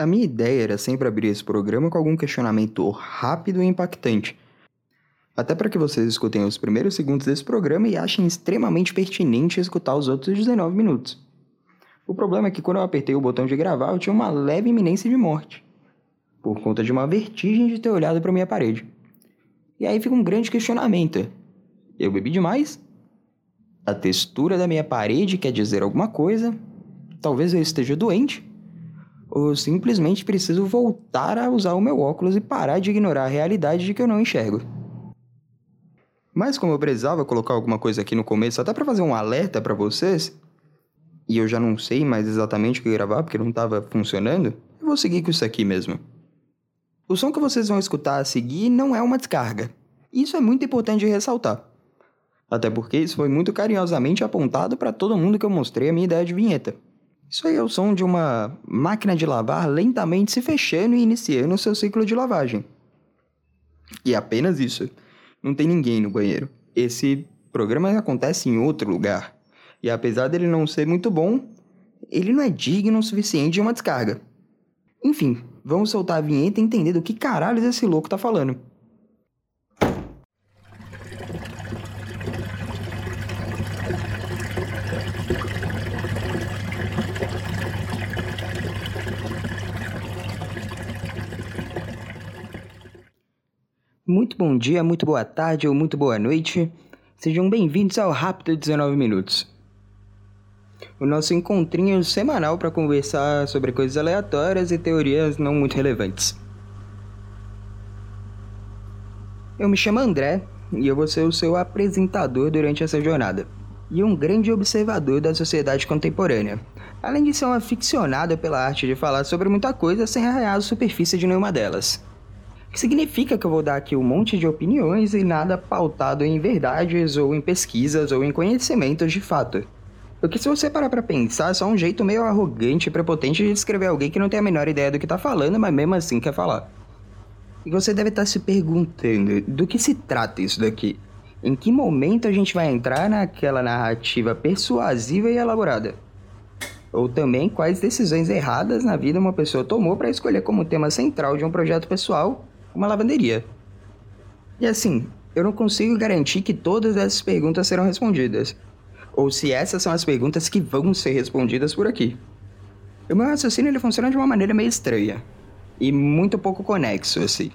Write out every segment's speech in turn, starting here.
A minha ideia era sempre abrir esse programa com algum questionamento rápido e impactante. Até para que vocês escutem os primeiros segundos desse programa e achem extremamente pertinente escutar os outros 19 minutos. O problema é que quando eu apertei o botão de gravar, eu tinha uma leve iminência de morte, por conta de uma vertigem de ter olhado para minha parede. E aí fica um grande questionamento: eu bebi demais? A textura da minha parede quer dizer alguma coisa? Talvez eu esteja doente? Ou simplesmente preciso voltar a usar o meu óculos e parar de ignorar a realidade de que eu não enxergo. Mas como eu precisava colocar alguma coisa aqui no começo, até para fazer um alerta para vocês, e eu já não sei mais exatamente o que gravar porque não estava funcionando, eu vou seguir com isso aqui mesmo. O som que vocês vão escutar a seguir não é uma descarga. Isso é muito importante de ressaltar. Até porque isso foi muito carinhosamente apontado para todo mundo que eu mostrei a minha ideia de vinheta. Isso aí é o som de uma máquina de lavar lentamente se fechando e iniciando o seu ciclo de lavagem. E é apenas isso. Não tem ninguém no banheiro. Esse programa acontece em outro lugar. E apesar dele não ser muito bom, ele não é digno o suficiente de uma descarga. Enfim, vamos soltar a vinheta e entender do que caralho esse louco tá falando. Muito bom dia, muito boa tarde ou muito boa noite. Sejam bem-vindos ao Rápido 19 Minutos. O nosso encontrinho semanal para conversar sobre coisas aleatórias e teorias não muito relevantes. Eu me chamo André e eu vou ser o seu apresentador durante essa jornada. E um grande observador da sociedade contemporânea, além de ser um aficionado pela arte de falar sobre muita coisa sem arranhar a superfície de nenhuma delas que significa que eu vou dar aqui um monte de opiniões e nada pautado em verdades ou em pesquisas ou em conhecimentos de fato. Porque se você parar pra pensar, é só um jeito meio arrogante e prepotente de descrever alguém que não tem a menor ideia do que tá falando, mas mesmo assim quer falar. E você deve estar tá se perguntando do que se trata isso daqui. Em que momento a gente vai entrar naquela narrativa persuasiva e elaborada? Ou também quais decisões erradas na vida uma pessoa tomou para escolher como tema central de um projeto pessoal uma lavanderia. E assim, eu não consigo garantir que todas essas perguntas serão respondidas, ou se essas são as perguntas que vão ser respondidas por aqui. O meu raciocínio ele funciona de uma maneira meio estranha e muito pouco conexo assim.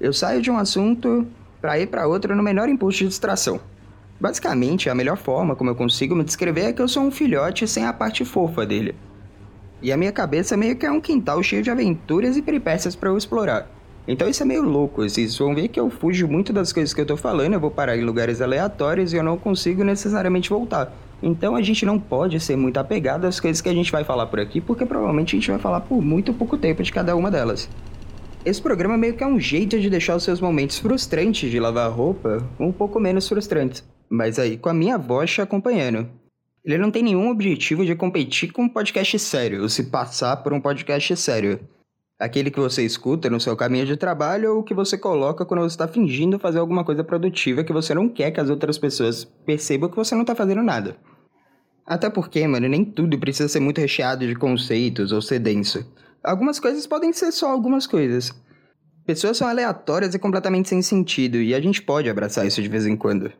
Eu saio de um assunto para ir para outro no menor impulso de distração. Basicamente, a melhor forma como eu consigo me descrever é que eu sou um filhote sem a parte fofa dele. E a minha cabeça meio que é um quintal cheio de aventuras e peripécias para eu explorar. Então isso é meio louco, vocês vão ver que eu fujo muito das coisas que eu tô falando, eu vou parar em lugares aleatórios e eu não consigo necessariamente voltar. Então a gente não pode ser muito apegado às coisas que a gente vai falar por aqui, porque provavelmente a gente vai falar por muito pouco tempo de cada uma delas. Esse programa meio que é um jeito de deixar os seus momentos frustrantes de lavar roupa um pouco menos frustrantes, mas aí com a minha voz te acompanhando. Ele não tem nenhum objetivo de competir com um podcast sério, ou se passar por um podcast sério aquele que você escuta no seu caminho de trabalho ou que você coloca quando você está fingindo fazer alguma coisa produtiva que você não quer que as outras pessoas percebam que você não está fazendo nada. Até porque, mano, nem tudo precisa ser muito recheado de conceitos ou ser denso. Algumas coisas podem ser só algumas coisas. Pessoas são aleatórias e completamente sem sentido, e a gente pode abraçar isso de vez em quando.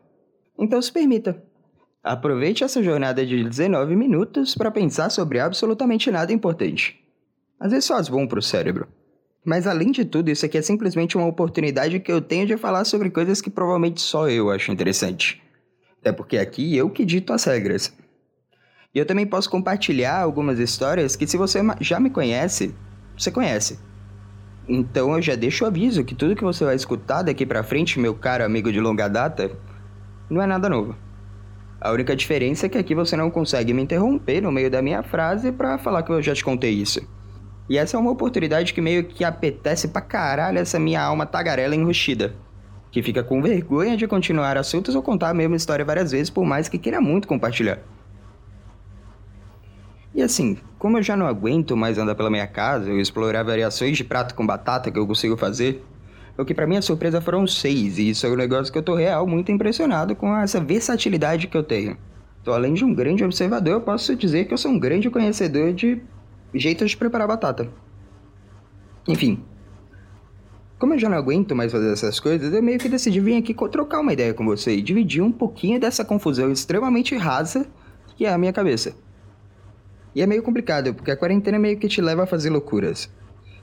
Então se permita. Aproveite essa jornada de 19 minutos para pensar sobre absolutamente nada importante. Às vezes faz bom pro cérebro. Mas além de tudo, isso aqui é simplesmente uma oportunidade que eu tenho de falar sobre coisas que provavelmente só eu acho interessante. Até porque aqui eu que dito as regras. E eu também posso compartilhar algumas histórias que se você já me conhece, você conhece. Então eu já deixo o aviso que tudo que você vai escutar daqui pra frente, meu caro amigo de longa data, não é nada novo. A única diferença é que aqui você não consegue me interromper no meio da minha frase para falar que eu já te contei isso. E essa é uma oportunidade que meio que apetece pra caralho essa minha alma tagarela enrustida. Que fica com vergonha de continuar assuntos ou contar a mesma história várias vezes, por mais que queira muito compartilhar. E assim, como eu já não aguento mais andar pela minha casa e explorar variações de prato com batata que eu consigo fazer, o que para minha surpresa foram seis, e isso é um negócio que eu tô real muito impressionado com essa versatilidade que eu tenho. Então, além de um grande observador, eu posso dizer que eu sou um grande conhecedor de jeitos de preparar batata. Enfim. Como eu já não aguento mais fazer essas coisas, eu meio que decidi vir aqui trocar uma ideia com você e dividir um pouquinho dessa confusão extremamente rasa que é a minha cabeça. E é meio complicado, porque a quarentena meio que te leva a fazer loucuras.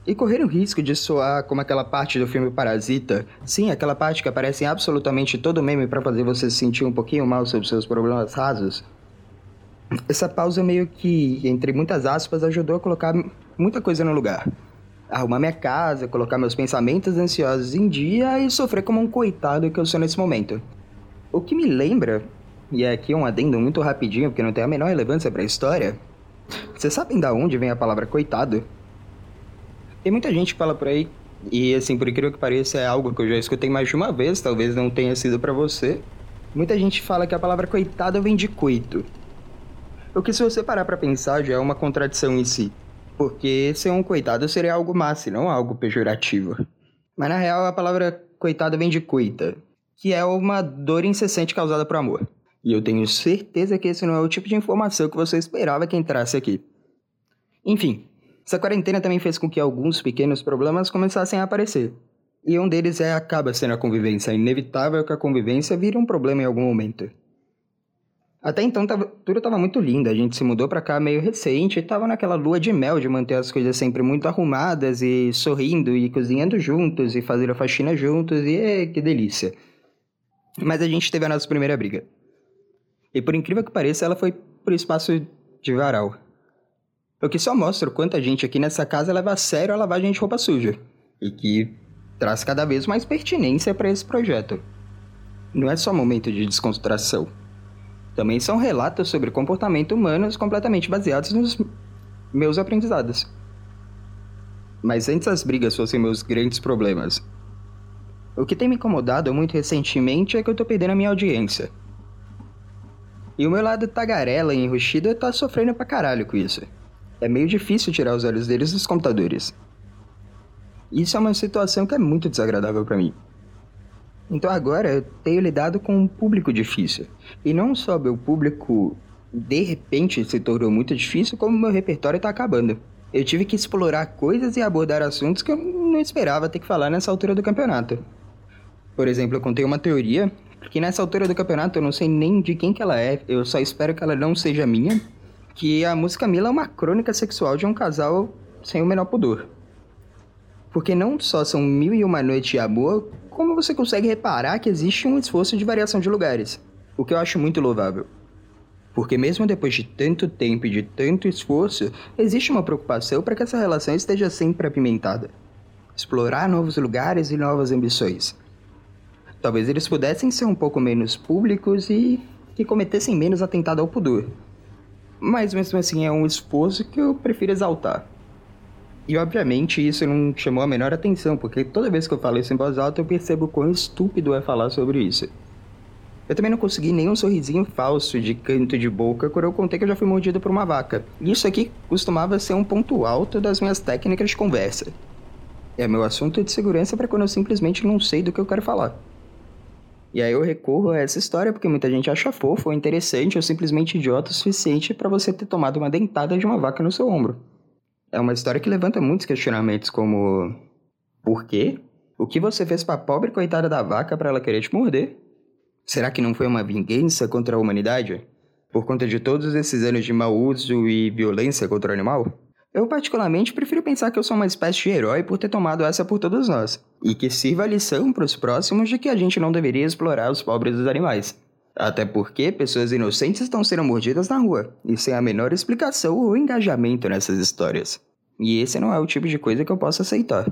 E correr o risco de soar como aquela parte do filme Parasita, sim, aquela parte que aparece em absolutamente todo meme para fazer você se sentir um pouquinho mal sobre seus problemas rasos. Essa pausa meio que, entre muitas aspas, ajudou a colocar muita coisa no lugar. Arrumar minha casa, colocar meus pensamentos ansiosos em dia e sofrer como um coitado que eu sou nesse momento. O que me lembra, e é aqui um adendo muito rapidinho, porque não tem a menor relevância para a história. Vocês sabem da onde vem a palavra coitado? Tem muita gente que fala por aí, e assim, por incrível que pareça, é algo que eu já escutei mais de uma vez, talvez não tenha sido para você. Muita gente fala que a palavra coitado vem de coito. O que se você parar para pensar já é uma contradição em si. Porque ser um coitado seria algo massa e não algo pejorativo. Mas na real a palavra coitado vem de coita, que é uma dor incessante causada por amor. E eu tenho certeza que esse não é o tipo de informação que você esperava que entrasse aqui. Enfim, essa quarentena também fez com que alguns pequenos problemas começassem a aparecer. E um deles é acaba sendo a convivência. É inevitável que a convivência vire um problema em algum momento. Até então tava, tudo estava muito lindo, a gente se mudou para cá meio recente e tava naquela lua de mel de manter as coisas sempre muito arrumadas e sorrindo e cozinhando juntos e fazendo a faxina juntos e é, que delícia. Mas a gente teve a nossa primeira briga. E por incrível que pareça, ela foi por espaço de varal. O que só mostra o quanto a gente aqui nessa casa leva a sério a lavagem de roupa suja. E que traz cada vez mais pertinência para esse projeto. Não é só momento de descontração. Também são relatos sobre comportamento humanos completamente baseados nos meus aprendizados. Mas antes as brigas fossem meus grandes problemas. O que tem me incomodado muito recentemente é que eu tô perdendo a minha audiência. E o meu lado tagarela e enrustido tá sofrendo pra caralho com isso é meio difícil tirar os olhos deles dos computadores. Isso é uma situação que é muito desagradável para mim. Então agora eu tenho lidado com um público difícil. E não só meu público de repente se tornou muito difícil, como meu repertório está acabando. Eu tive que explorar coisas e abordar assuntos que eu não esperava ter que falar nessa altura do campeonato. Por exemplo, eu contei uma teoria que nessa altura do campeonato eu não sei nem de quem que ela é, eu só espero que ela não seja minha que a música Mila é uma crônica sexual de um casal sem o menor pudor. Porque não só são mil e uma noites de amor, como você consegue reparar que existe um esforço de variação de lugares, o que eu acho muito louvável. Porque mesmo depois de tanto tempo e de tanto esforço, existe uma preocupação para que essa relação esteja sempre apimentada. Explorar novos lugares e novas ambições. Talvez eles pudessem ser um pouco menos públicos e que cometessem menos atentado ao pudor, mas mesmo assim é um esforço que eu prefiro exaltar. E obviamente isso não chamou a menor atenção, porque toda vez que eu falo isso em voz alta eu percebo quão estúpido é falar sobre isso. Eu também não consegui nenhum sorrisinho falso de canto de boca quando eu contei que eu já fui mordido por uma vaca. Isso aqui costumava ser um ponto alto das minhas técnicas de conversa. É meu assunto de segurança para quando eu simplesmente não sei do que eu quero falar. E aí eu recorro a essa história porque muita gente acha fofo ou interessante ou simplesmente idiota o suficiente para você ter tomado uma dentada de uma vaca no seu ombro. É uma história que levanta muitos questionamentos como por quê? O que você fez para a pobre coitada da vaca para ela querer te morder? Será que não foi uma vingança contra a humanidade? Por conta de todos esses anos de mau uso e violência contra o animal? Eu, particularmente, prefiro pensar que eu sou uma espécie de herói por ter tomado essa por todos nós, e que sirva a lição para os próximos de que a gente não deveria explorar os pobres dos animais. Até porque pessoas inocentes estão sendo mordidas na rua, e sem a menor explicação ou engajamento nessas histórias. E esse não é o tipo de coisa que eu posso aceitar.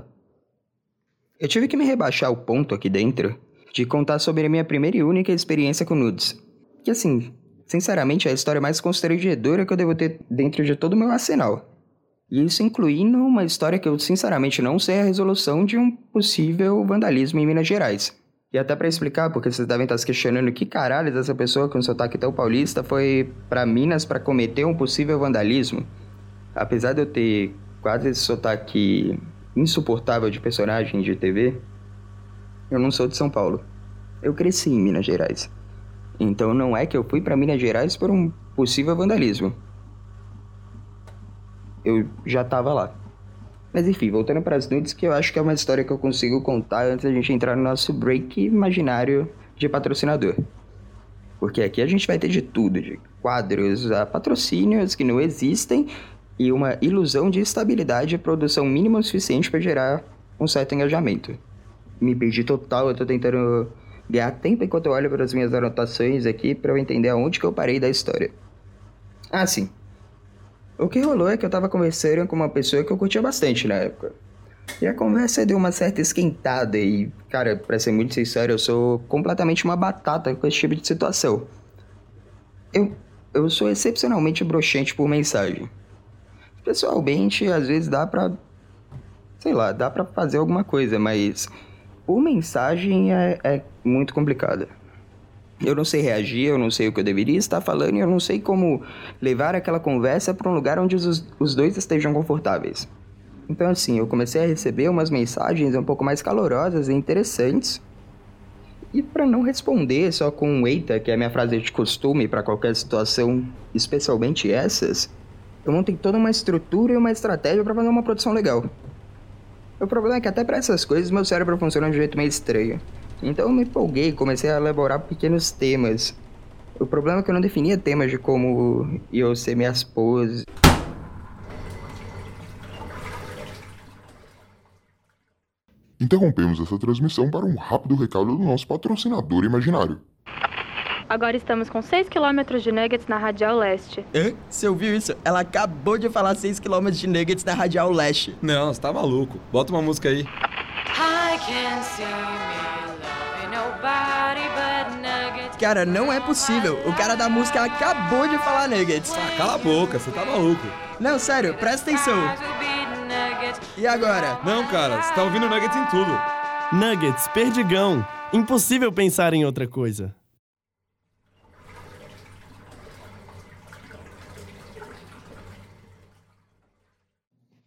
Eu tive que me rebaixar o ponto aqui dentro de contar sobre a minha primeira e única experiência com nudes. Que assim, sinceramente é a história mais constrangedora que eu devo ter dentro de todo o meu arsenal. E isso incluindo uma história que eu sinceramente não sei a resolução de um possível vandalismo em Minas Gerais. E até para explicar, porque vocês devem estar se questionando que caralho essa pessoa com sotaque tão paulista foi para Minas para cometer um possível vandalismo. Apesar de eu ter quase esse sotaque insuportável de personagem de TV, eu não sou de São Paulo. Eu cresci em Minas Gerais. Então não é que eu fui para Minas Gerais por um possível vandalismo eu já estava lá. Mas enfim, voltando para as nudes, que eu acho que é uma história que eu consigo contar antes da gente entrar no nosso break imaginário de patrocinador. Porque aqui a gente vai ter de tudo, de quadros a patrocínios que não existem e uma ilusão de estabilidade e produção mínima o suficiente para gerar um certo engajamento. Me perdi total, eu tô tentando ganhar tempo enquanto eu olho para as minhas anotações aqui para eu entender aonde que eu parei da história. Ah, sim. O que rolou é que eu tava conversando com uma pessoa que eu curtia bastante na época. E a conversa deu uma certa esquentada e, cara, pra ser muito sincero, eu sou completamente uma batata com esse tipo de situação. Eu, eu sou excepcionalmente broxante por mensagem. Pessoalmente, às vezes dá pra. Sei lá, dá pra fazer alguma coisa, mas. Por mensagem é, é muito complicada. Eu não sei reagir, eu não sei o que eu deveria estar falando e eu não sei como levar aquela conversa para um lugar onde os, os dois estejam confortáveis. Então, assim, eu comecei a receber umas mensagens um pouco mais calorosas e interessantes. E para não responder só com eita, que é a minha frase de costume para qualquer situação, especialmente essas, eu montei toda uma estrutura e uma estratégia para fazer uma produção legal. O problema é que até para essas coisas meu cérebro funciona de um jeito meio estranho. Então eu me empolguei e comecei a elaborar pequenos temas. O problema é que eu não definia temas de como eu ser minhas poses. Interrompemos essa transmissão para um rápido recado do nosso patrocinador imaginário. Agora estamos com 6 km de nuggets na Radial Leste. Hã? Você ouviu isso? Ela acabou de falar 6 km de nuggets na Radial Leste. Não, você tá maluco. Bota uma música aí. Cara, não é possível. O cara da música acabou de falar nuggets. Ah, cala a boca, você tá maluco. Não, sério, presta atenção. E agora? Não, cara, você tá ouvindo nuggets em tudo. Nuggets, perdigão. Impossível pensar em outra coisa.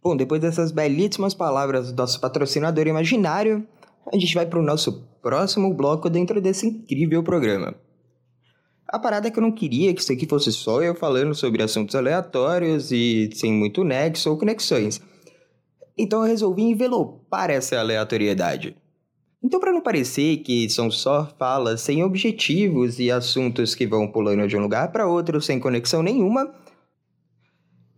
Bom, depois dessas belíssimas palavras do nosso patrocinador imaginário, a gente vai para o nosso próximo bloco dentro desse incrível programa. A parada é que eu não queria que isso aqui fosse só eu falando sobre assuntos aleatórios e sem muito nexo ou conexões. Então eu resolvi envelopar essa aleatoriedade. Então, para não parecer que são só falas sem objetivos e assuntos que vão pulando de um lugar para outro sem conexão nenhuma,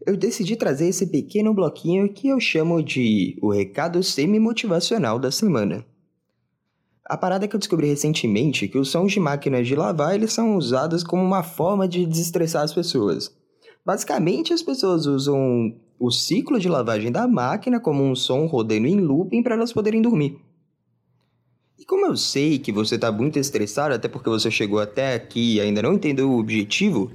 eu decidi trazer esse pequeno bloquinho que eu chamo de o recado semi-motivacional da semana. A parada que eu descobri recentemente é que os sons de máquinas de lavar eles são usados como uma forma de desestressar as pessoas. Basicamente, as pessoas usam o ciclo de lavagem da máquina como um som rodando em looping para elas poderem dormir. E como eu sei que você está muito estressado, até porque você chegou até aqui e ainda não entendeu o objetivo,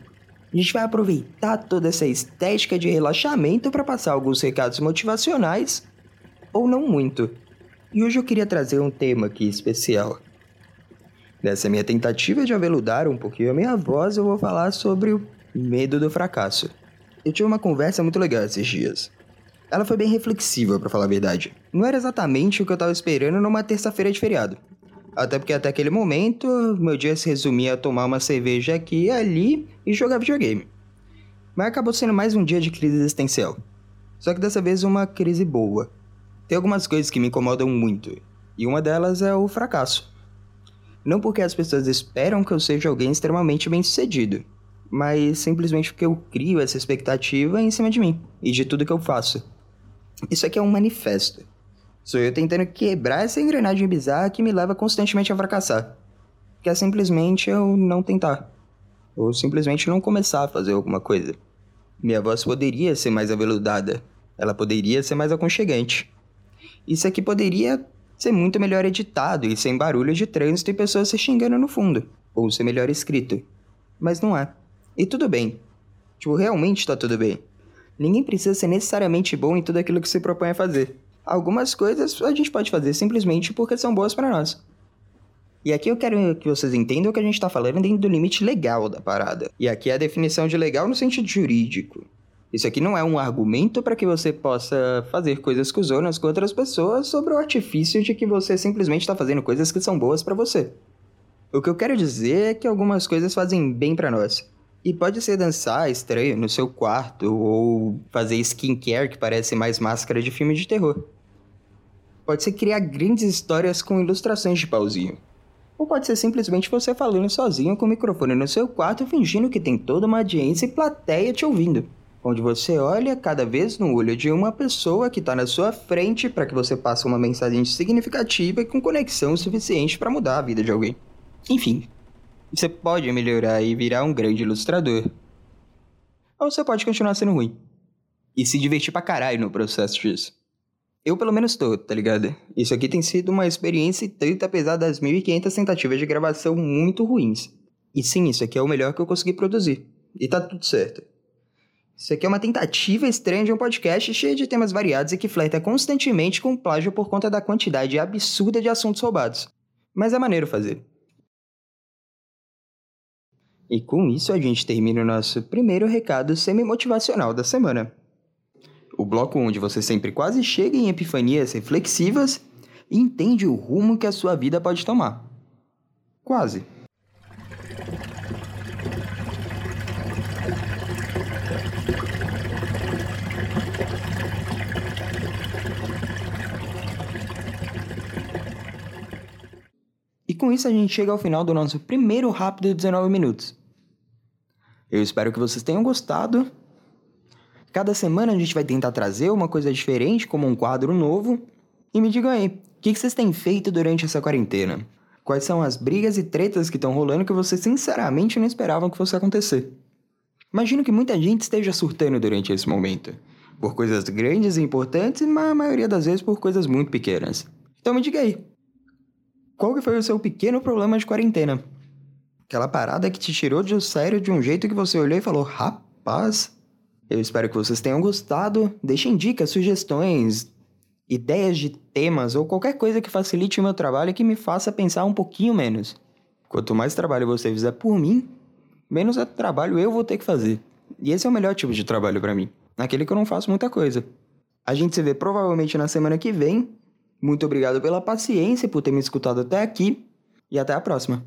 a gente vai aproveitar toda essa estética de relaxamento para passar alguns recados motivacionais, ou não muito. E hoje eu queria trazer um tema aqui especial. Nessa minha tentativa de aveludar um pouquinho a minha voz, eu vou falar sobre o medo do fracasso. Eu tive uma conversa muito legal esses dias. Ela foi bem reflexiva, para falar a verdade. Não era exatamente o que eu tava esperando numa terça-feira de feriado. Até porque até aquele momento, meu dia se resumia a tomar uma cerveja aqui e ali e jogar videogame. Mas acabou sendo mais um dia de crise existencial. Só que dessa vez uma crise boa. Tem algumas coisas que me incomodam muito, e uma delas é o fracasso. Não porque as pessoas esperam que eu seja alguém extremamente bem-sucedido, mas simplesmente porque eu crio essa expectativa em cima de mim e de tudo que eu faço. Isso aqui é um manifesto. Sou eu tentando quebrar essa engrenagem bizarra que me leva constantemente a fracassar. Que é simplesmente eu não tentar. Ou simplesmente não começar a fazer alguma coisa. Minha voz poderia ser mais aveludada. Ela poderia ser mais aconchegante. Isso aqui poderia ser muito melhor editado e sem barulho de trânsito e pessoas se xingando no fundo. Ou ser melhor escrito. Mas não é. E tudo bem. Tipo, realmente tá tudo bem. Ninguém precisa ser necessariamente bom em tudo aquilo que se propõe a fazer. Algumas coisas a gente pode fazer simplesmente porque são boas para nós. E aqui eu quero que vocês entendam que a gente está falando dentro do limite legal da parada. E aqui é a definição de legal no sentido jurídico. Isso aqui não é um argumento para que você possa fazer coisas cuzonas com outras pessoas sobre o artifício de que você simplesmente está fazendo coisas que são boas para você. O que eu quero dizer é que algumas coisas fazem bem para nós. E pode ser dançar estranho no seu quarto ou fazer skincare que parece mais máscara de filme de terror. Pode ser criar grandes histórias com ilustrações de pauzinho. Ou pode ser simplesmente você falando sozinho com o microfone no seu quarto fingindo que tem toda uma audiência e plateia te ouvindo. Onde você olha cada vez no olho de uma pessoa que está na sua frente para que você passe uma mensagem significativa e com conexão suficiente para mudar a vida de alguém. Enfim, você pode melhorar e virar um grande ilustrador. Ou você pode continuar sendo ruim. E se divertir pra caralho no processo disso. Eu pelo menos tô, tá ligado? Isso aqui tem sido uma experiência tanto apesar das 1500 tentativas de gravação muito ruins. E sim, isso aqui é o melhor que eu consegui produzir. E tá tudo certo. Isso aqui é uma tentativa estranha de um podcast cheio de temas variados e que flerta constantemente com plágio por conta da quantidade absurda de assuntos roubados. Mas é maneiro fazer. E com isso a gente termina o nosso primeiro recado semi-motivacional da semana o bloco onde você sempre quase chega em epifanias reflexivas e entende o rumo que a sua vida pode tomar. Quase. Com isso a gente chega ao final do nosso primeiro rápido 19 minutos. Eu espero que vocês tenham gostado Cada semana a gente vai tentar trazer uma coisa diferente, como um quadro novo. E me digam aí, o que, vocês têm feito durante essa quarentena? Quais são as brigas e tretas que estão rolando que vocês sinceramente não esperavam que fosse acontecer? Imagino que muita gente esteja surtando durante esse momento. Por coisas grandes e importantes, mas a maioria das vezes por coisas muito pequenas. Então me diga aí, qual que foi o seu pequeno problema de quarentena? Aquela parada que te tirou do sério de um jeito que você olhou e falou, rapaz, eu espero que vocês tenham gostado. Deixem dicas, sugestões, ideias de temas ou qualquer coisa que facilite o meu trabalho e que me faça pensar um pouquinho menos. Quanto mais trabalho você fizer por mim, menos trabalho eu vou ter que fazer. E esse é o melhor tipo de trabalho para mim, naquele que eu não faço muita coisa. A gente se vê provavelmente na semana que vem. Muito obrigado pela paciência por ter me escutado até aqui e até a próxima.